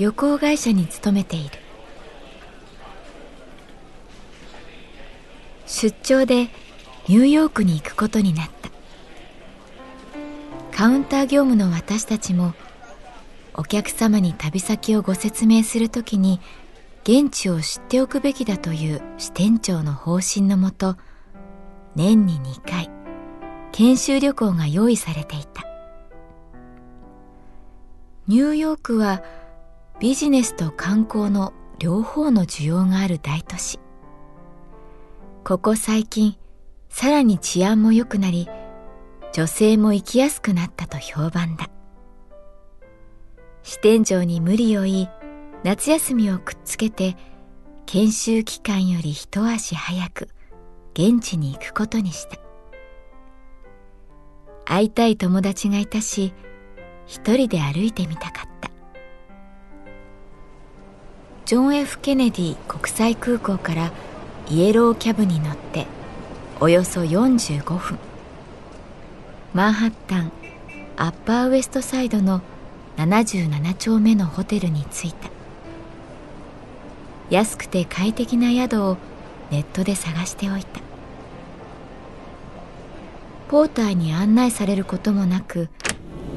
旅行会社に勤めている。出張でニューヨークに行くことになった。カウンター業務の私たちもお客様に旅先をご説明するときに現地を知っておくべきだという支店長の方針のもと年に2回研修旅行が用意されていた。ニューヨークはビジネスと観光の両方の需要がある大都市。ここ最近さらに治安も良くなり女性も行きやすくなったと評判だ。支店長に無理を言い夏休みをくっつけて研修期間より一足早く現地に行くことにした。会いたい友達がいたし一人で歩いてみたかった。ジョン・ F・ ケネディ国際空港からイエローキャブに乗っておよそ45分。マンハッタンアッパーウエストサイドの77丁目のホテルに着いた。安くて快適な宿をネットで探しておいた。ポーターに案内されることもなく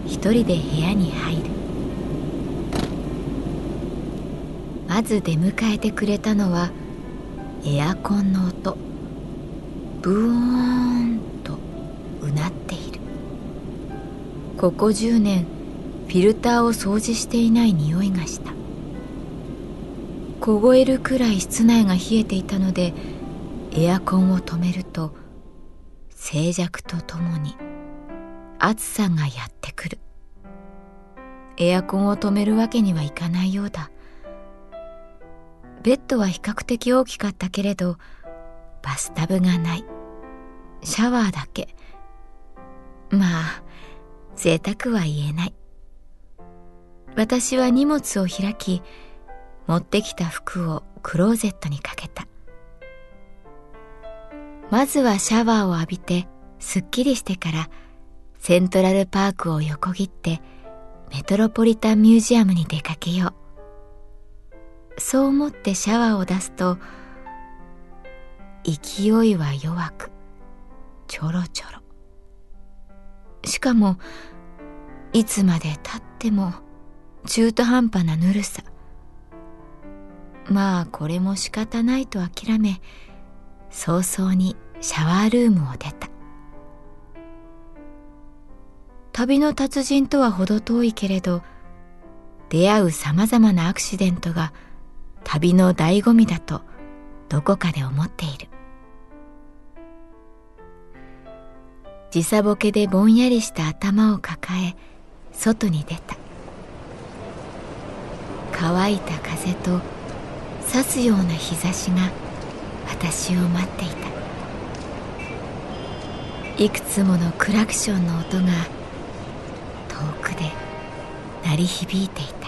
一人で部屋に入る。まず出迎えてくれたのはエアコンの音。ブーンとうなっている。ここ10年フィルターを掃除していない匂いがした。凍えるくらい室内が冷えていたのでエアコンを止めると静寂とともに暑さがやってくる。エアコンを止めるわけにはいかないようだ。ベッドは比較的大きかったけれどバスタブがない。シャワーだけ。まあ贅沢は言えない。私は荷物を開き持ってきた服をクローゼットにかけた。まずはシャワーを浴びてすっきりしてからセントラルパークを横切ってメトロポリタンミュージアムに出かけよう。そう思ってシャワーを出すと勢いは弱くちょろちょろ。しかもいつまでたっても中途半端なぬるさ。まあこれも仕方ないと諦め早々にシャワールームを出た。旅の達人とは程遠いけれど出会うさまざまなアクシデントが旅の醍醐味だとどこかで思っている。時差ボケでぼんやりした頭を抱え外に出た。乾いた風と刺すような日差しが私を待っていた。いくつものクラクションの音が遠くで鳴り響いていた。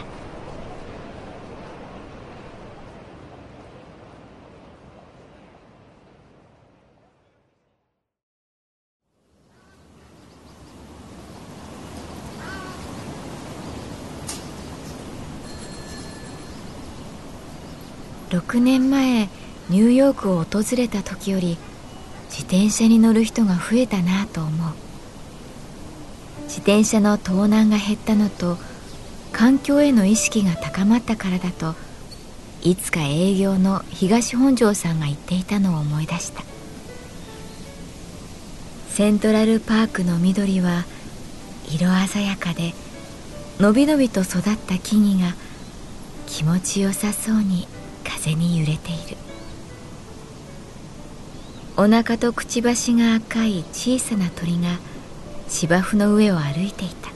6年前ニューヨークを訪れた時より自転車に乗る人が増えたなと思う。自転車の盗難が減ったのと環境への意識が高まったからだといつか営業の東本庄さんが言っていたのを思い出した。セントラルパークの緑は色鮮やかでのびのびと育った木々が気持ちよさそうに風に揺れている。お腹とくちばしが赤い小さな鳥が芝生の上を歩いていた。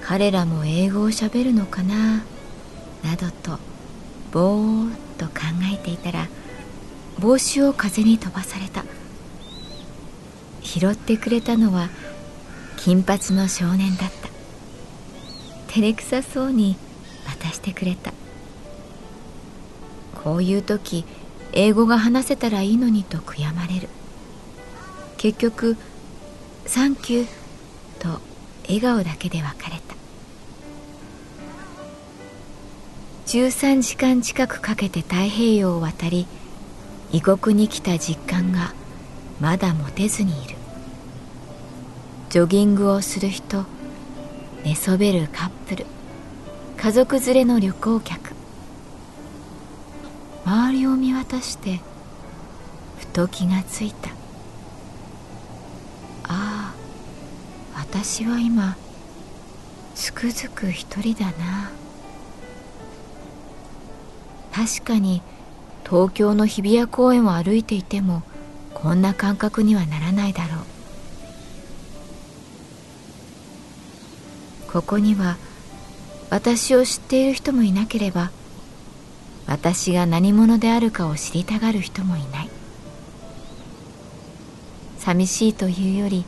彼らも英語をしゃべるのかな？などとぼーっと考えていたら帽子を風に飛ばされた。拾ってくれたのは金髪の少年だった。照れくさそうに渡してくれた。こういう時英語が話せたらいいのにと悔やまれる。結局「サンキュー」と笑顔だけで別れた。13時間近くかけて太平洋を渡り異国に来た実感がまだ持てずにいる。ジョギングをする人寝そべるカップル。家族連れの旅行客。周りを見渡してふと気がついた。ああ私は今つくづく一人だな。確かに東京の日比谷公園を歩いていてもこんな感覚にはならないだろう。ここには私を知っている人もいなければ私が何者であるかを知りたがる人もいない。寂しいというより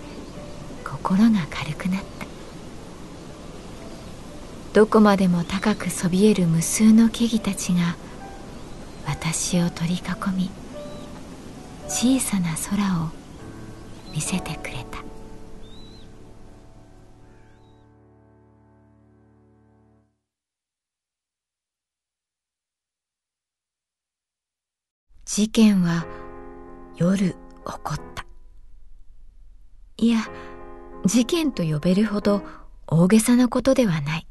心が軽くなった。どこまでも高くそびえる無数の木々たちが私を取り囲み小さな空を見せてくれた。事件は夜起こった。いや事件と呼べるほど大げさなことではない。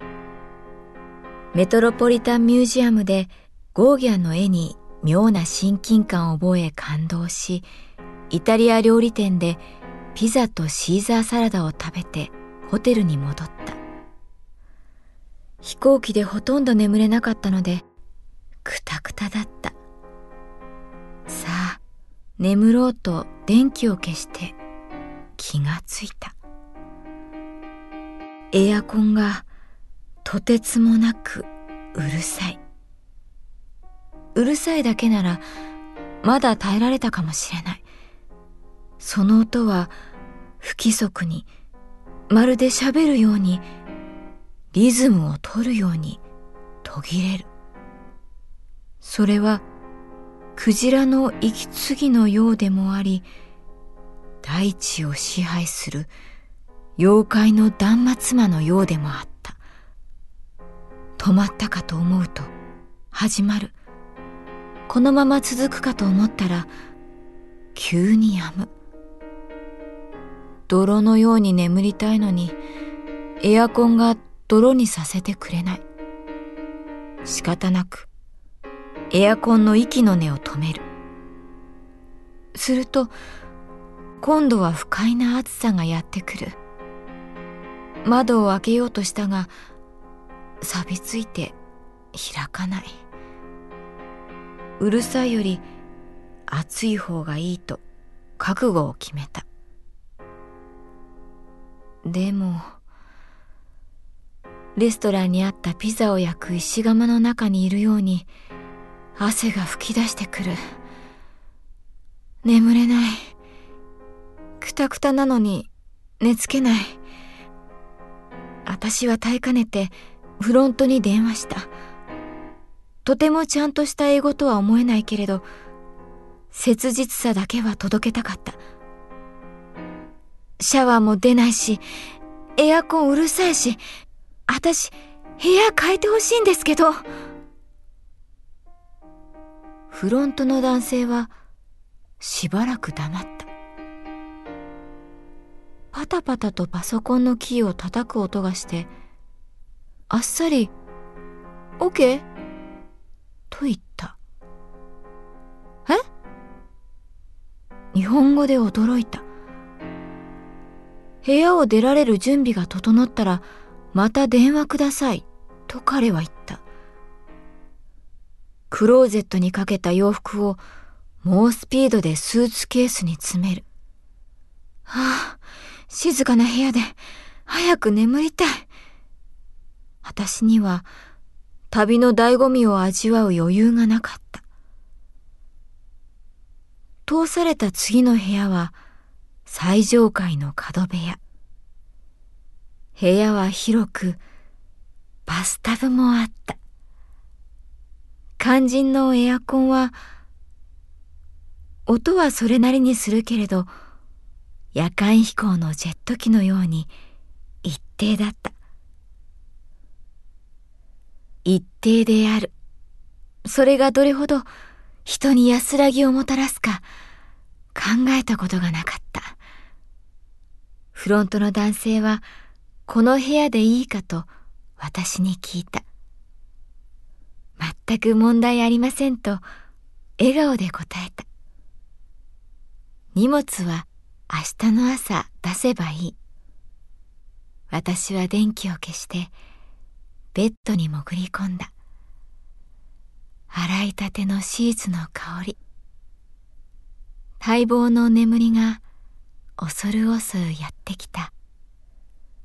メトロポリタンミュージアムでゴーギャンの絵に妙な親近感を覚え感動しイタリア料理店でピザとシーザーサラダを食べてホテルに戻った。飛行機でほとんど眠れなかったのでくたくただった。眠ろうと電気を消して気がついた。エアコンがとてつもなくうるさい。うるさいだけならまだ耐えられたかもしれない。その音は不規則にまるで喋るようにリズムを取るように途切れる。それはクジラの息継ぎのようでもあり大地を支配する妖怪の断末魔のようでもあった。止まったかと思うと始まる。このまま続くかと思ったら急に止む。泥のように眠りたいのにエアコンが泥にさせてくれない。仕方なくエアコンの息の根を止める。すると、今度は不快な暑さがやってくる。窓を開けようとしたが、錆びついて開かない。うるさいより暑い方がいいと覚悟を決めた。でも、レストランにあったピザを焼く石窯の中にいるように、汗が噴き出してくる。眠れない。くたくたなのに寝つけない。私は耐えかねてフロントに電話した。とてもちゃんとした英語とは思えないけれど、切実さだけは届けたかった。シャワーも出ないし、エアコンうるさいし、私、部屋変えてほしいんですけど。フロントの男性はしばらく黙った。パタパタとパソコンのキーを叩く音がして、あっさり、OK? と言った。え？日本語で驚いた。部屋を出られる準備が整ったら、また電話ください、と彼は言った。クローゼットにかけた洋服を猛スピードでスーツケースに詰める。はあ、静かな部屋で早く眠りたい。私には旅の醍醐味を味わう余裕がなかった。通された次の部屋は最上階の角部屋。部屋は広く、バスタブもあった。肝心のエアコンは、音はそれなりにするけれど、夜間飛行のジェット機のように一定だった。一定である。それがどれほど人に安らぎをもたらすか考えたことがなかった。フロントの男性はこの部屋でいいかと私に聞いた。全く問題ありませんと笑顔で答えた。荷物は明日の朝出せばいい。私は電気を消してベッドに潜り込んだ。洗いたてのシーツの香り。待望の眠りが恐る恐るやってきた。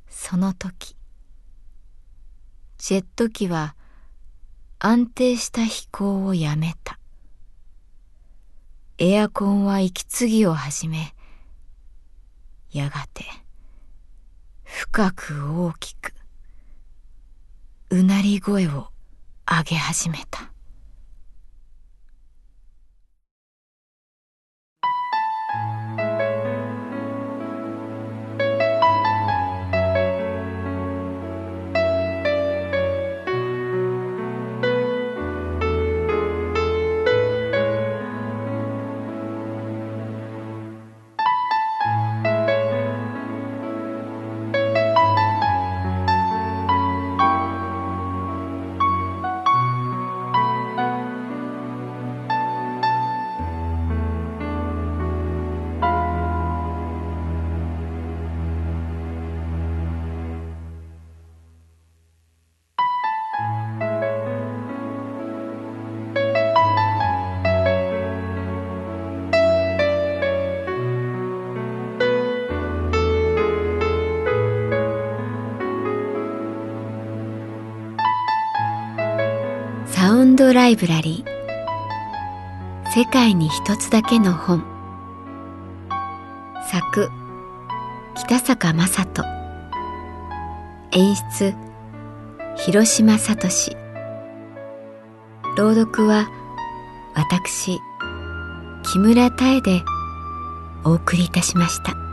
その時、ジェット機は安定した飛行をやめた。エアコンは息継ぎを始め、やがて深く大きくうなり声を上げ始めたドライブラリー。世界に一つだけの本。作北坂雅人。演出広島聡。朗読は私木村多江でお送りいたしました。